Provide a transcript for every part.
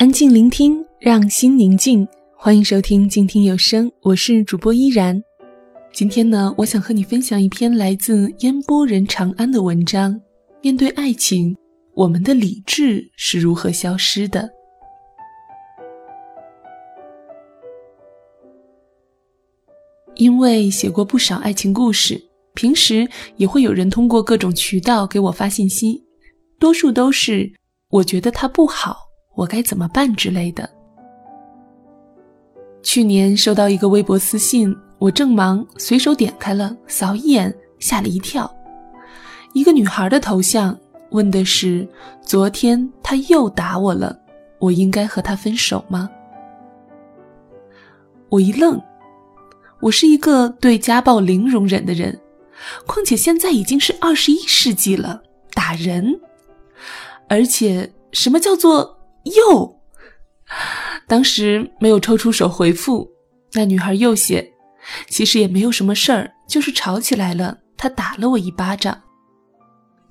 安静聆听，让心宁静。欢迎收听静听有声，我是主播依然。今天呢，我想和你分享一篇来自烟波人长安的文章。面对爱情，我们的理智是如何消失的？因为写过不少爱情故事，平时也会有人通过各种渠道给我发信息，多数都是我觉得他不好。我该怎么办之类的？去年收到一个微博私信，我正忙，随手点开了，扫一眼，吓了一跳。一个女孩的头像，问的是：昨天他又打我了，我应该和他分手吗？我一愣，我是一个对家暴零容忍的人，况且现在已经是二十一世纪了，打人，而且什么叫做？又，当时没有抽出手回复，那女孩又写，其实也没有什么事儿，就是吵起来了，他打了我一巴掌。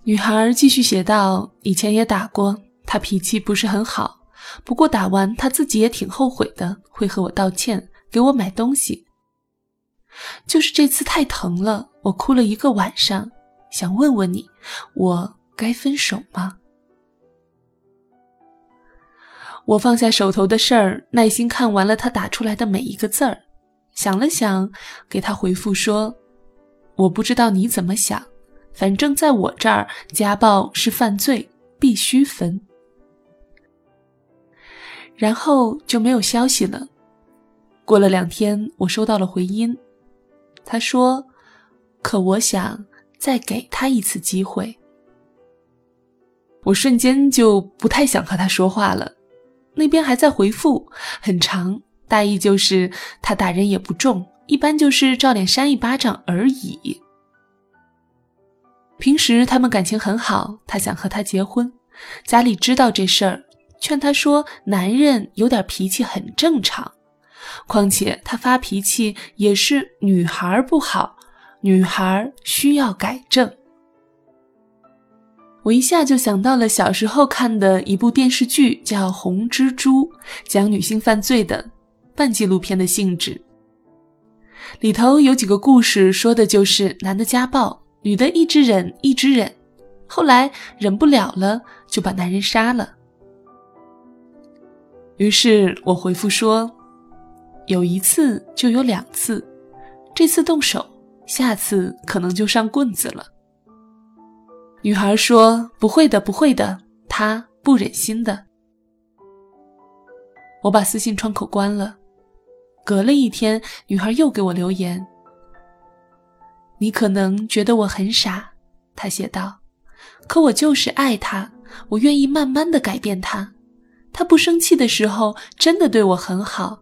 女孩继续写道：以前也打过，他脾气不是很好，不过打完他自己也挺后悔的，会和我道歉，给我买东西。就是这次太疼了，我哭了一个晚上，想问问你，我该分手吗？我放下手头的事儿，耐心看完了他打出来的每一个字儿，想了想，给他回复说：“我不知道你怎么想，反正在我这儿，家暴是犯罪，必须分。”然后就没有消息了。过了两天，我收到了回音，他说：“可我想再给他一次机会。”我瞬间就不太想和他说话了。那边还在回复，很长，大意就是他打人也不重，一般就是照脸扇一巴掌而已。平时他们感情很好，他想和她结婚，家里知道这事儿，劝他说男人有点脾气很正常，况且他发脾气也是女孩不好，女孩需要改正。我一下就想到了小时候看的一部电视剧，叫《红蜘蛛》，讲女性犯罪的，半纪录片的性质。里头有几个故事，说的就是男的家暴，女的一直忍，一直忍，后来忍不了了，就把男人杀了。于是我回复说：“有一次就有两次，这次动手，下次可能就上棍子了。”女孩说：“不会的，不会的，他不忍心的。”我把私信窗口关了。隔了一天，女孩又给我留言：“你可能觉得我很傻。”她写道：“可我就是爱他，我愿意慢慢的改变他。他不生气的时候，真的对我很好。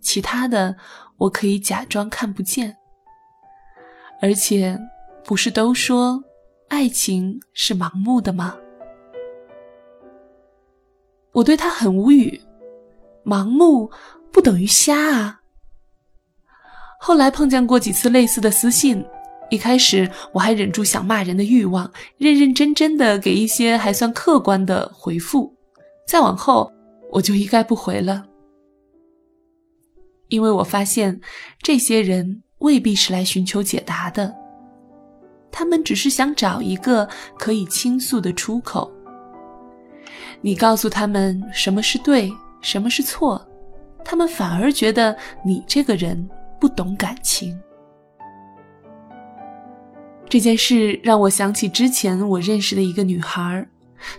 其他的，我可以假装看不见。而且，不是都说……”爱情是盲目的吗？我对他很无语，盲目不等于瞎啊。后来碰见过几次类似的私信，一开始我还忍住想骂人的欲望，认认真真的给一些还算客观的回复，再往后我就一概不回了，因为我发现这些人未必是来寻求解答的。他们只是想找一个可以倾诉的出口。你告诉他们什么是对，什么是错，他们反而觉得你这个人不懂感情。这件事让我想起之前我认识的一个女孩，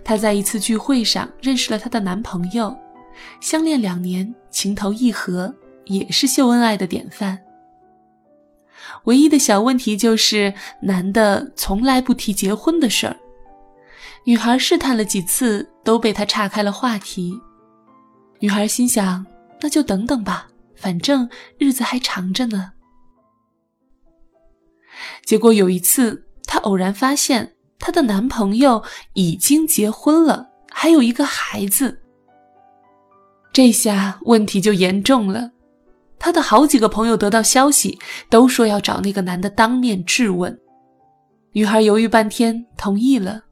她在一次聚会上认识了她的男朋友，相恋两年，情投意合，也是秀恩爱的典范。唯一的小问题就是，男的从来不提结婚的事儿。女孩试探了几次，都被他岔开了话题。女孩心想，那就等等吧，反正日子还长着呢。结果有一次，她偶然发现她的男朋友已经结婚了，还有一个孩子。这下问题就严重了。他的好几个朋友得到消息，都说要找那个男的当面质问。女孩犹豫半天，同意了。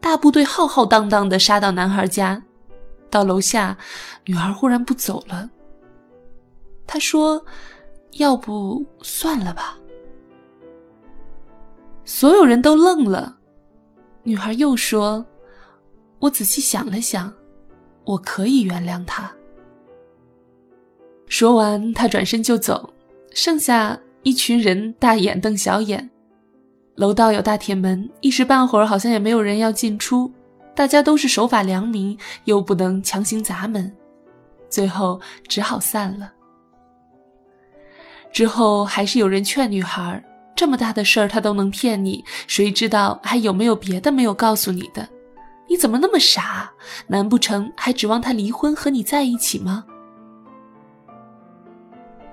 大部队浩浩荡荡地杀到男孩家，到楼下，女孩忽然不走了。她说：“要不算了吧。”所有人都愣了。女孩又说：“我仔细想了想，我可以原谅他。”说完，他转身就走，剩下一群人大眼瞪小眼。楼道有大铁门，一时半会儿好像也没有人要进出。大家都是守法良民，又不能强行砸门，最后只好散了。之后还是有人劝女孩：“这么大的事儿他都能骗你，谁知道还有没有别的没有告诉你的？你怎么那么傻？难不成还指望他离婚和你在一起吗？”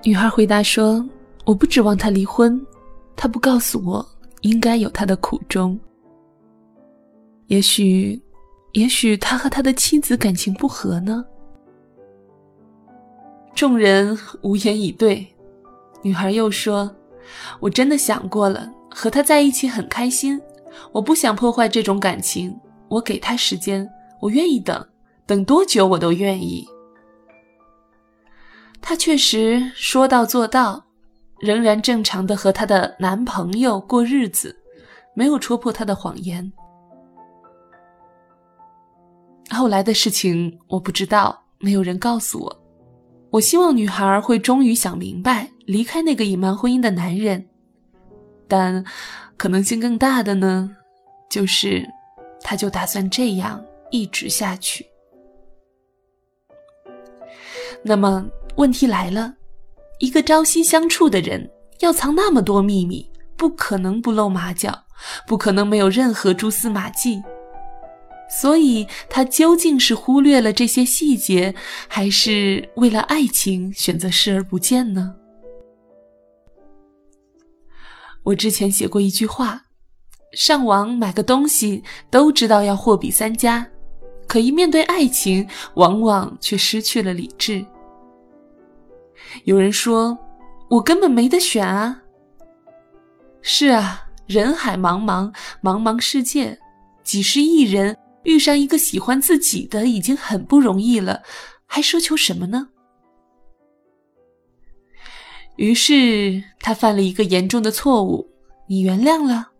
女孩回答说：“我不指望他离婚，他不告诉我。”应该有他的苦衷。也许，也许他和他的妻子感情不和呢。众人无言以对。女孩又说：“我真的想过了，和他在一起很开心。我不想破坏这种感情。我给他时间，我愿意等，等多久我都愿意。”她确实说到做到。仍然正常的和她的男朋友过日子，没有戳破她的谎言。后来的事情我不知道，没有人告诉我。我希望女孩会终于想明白，离开那个隐瞒婚姻的男人。但可能性更大的呢，就是她就打算这样一直下去。那么问题来了。一个朝夕相处的人，要藏那么多秘密，不可能不露马脚，不可能没有任何蛛丝马迹。所以，他究竟是忽略了这些细节，还是为了爱情选择视而不见呢？我之前写过一句话：上网买个东西都知道要货比三家，可一面对爱情，往往却失去了理智。有人说，我根本没得选啊。是啊，人海茫茫，茫茫世界，几十亿人遇上一个喜欢自己的已经很不容易了，还奢求什么呢？于是他犯了一个严重的错误，你原谅了；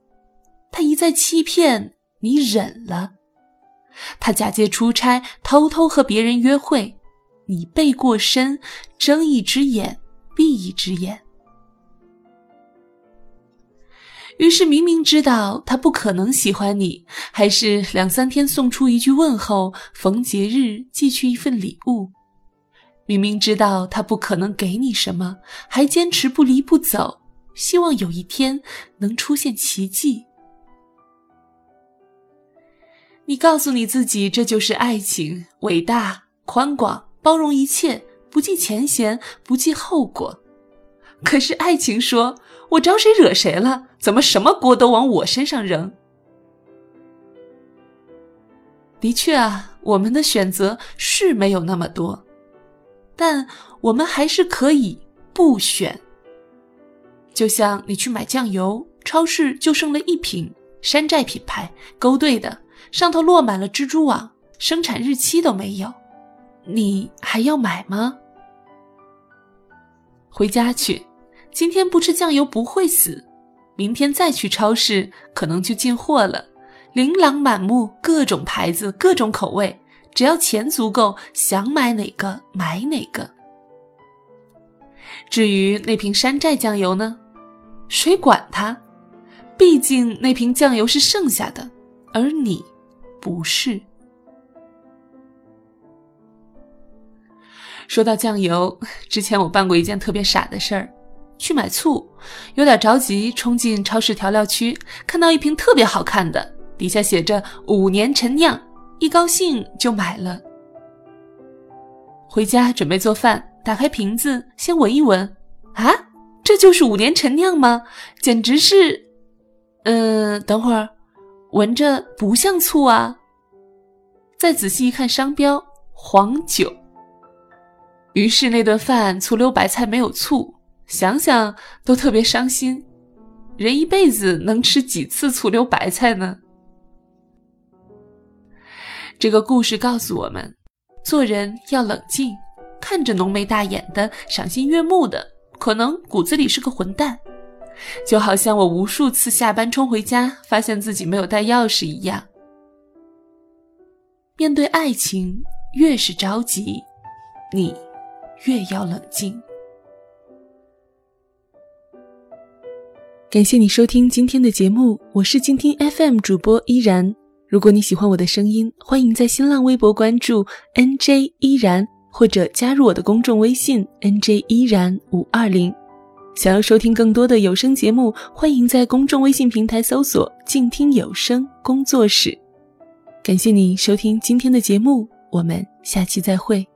他一再欺骗，你忍了；他假借出差，偷偷和别人约会。你背过身，睁一只眼闭一只眼。于是明明知道他不可能喜欢你，还是两三天送出一句问候，逢节日寄去一份礼物。明明知道他不可能给你什么，还坚持不离不走，希望有一天能出现奇迹。你告诉你自己，这就是爱情，伟大宽广。包容一切，不计前嫌，不计后果。可是爱情说：“我招谁惹谁了？怎么什么锅都往我身上扔？”的确啊，我们的选择是没有那么多，但我们还是可以不选。就像你去买酱油，超市就剩了一瓶山寨品牌勾兑的，上头落满了蜘蛛网，生产日期都没有。你还要买吗？回家去，今天不吃酱油不会死。明天再去超市，可能就进货了，琳琅满目，各种牌子，各种口味，只要钱足够，想买哪个买哪个。至于那瓶山寨酱油呢？谁管它？毕竟那瓶酱油是剩下的，而你不是。说到酱油，之前我办过一件特别傻的事儿，去买醋，有点着急，冲进超市调料区，看到一瓶特别好看的，底下写着“五年陈酿”，一高兴就买了。回家准备做饭，打开瓶子先闻一闻，啊，这就是五年陈酿吗？简直是……嗯，等会儿，闻着不像醋啊。再仔细一看商标，黄酒。于是那顿饭醋溜白菜没有醋，想想都特别伤心。人一辈子能吃几次醋溜白菜呢？这个故事告诉我们，做人要冷静，看着浓眉大眼的、赏心悦目的，可能骨子里是个混蛋。就好像我无数次下班冲回家，发现自己没有带钥匙一样。面对爱情，越是着急，你越要冷静。感谢你收听今天的节目，我是静听 FM 主播依然。如果你喜欢我的声音，欢迎在新浪微博关注 NJ 依然，或者加入我的公众微信 NJ 依然五二零。想要收听更多的有声节目，欢迎在公众微信平台搜索“静听有声工作室”。感谢你收听今天的节目，我们下期再会。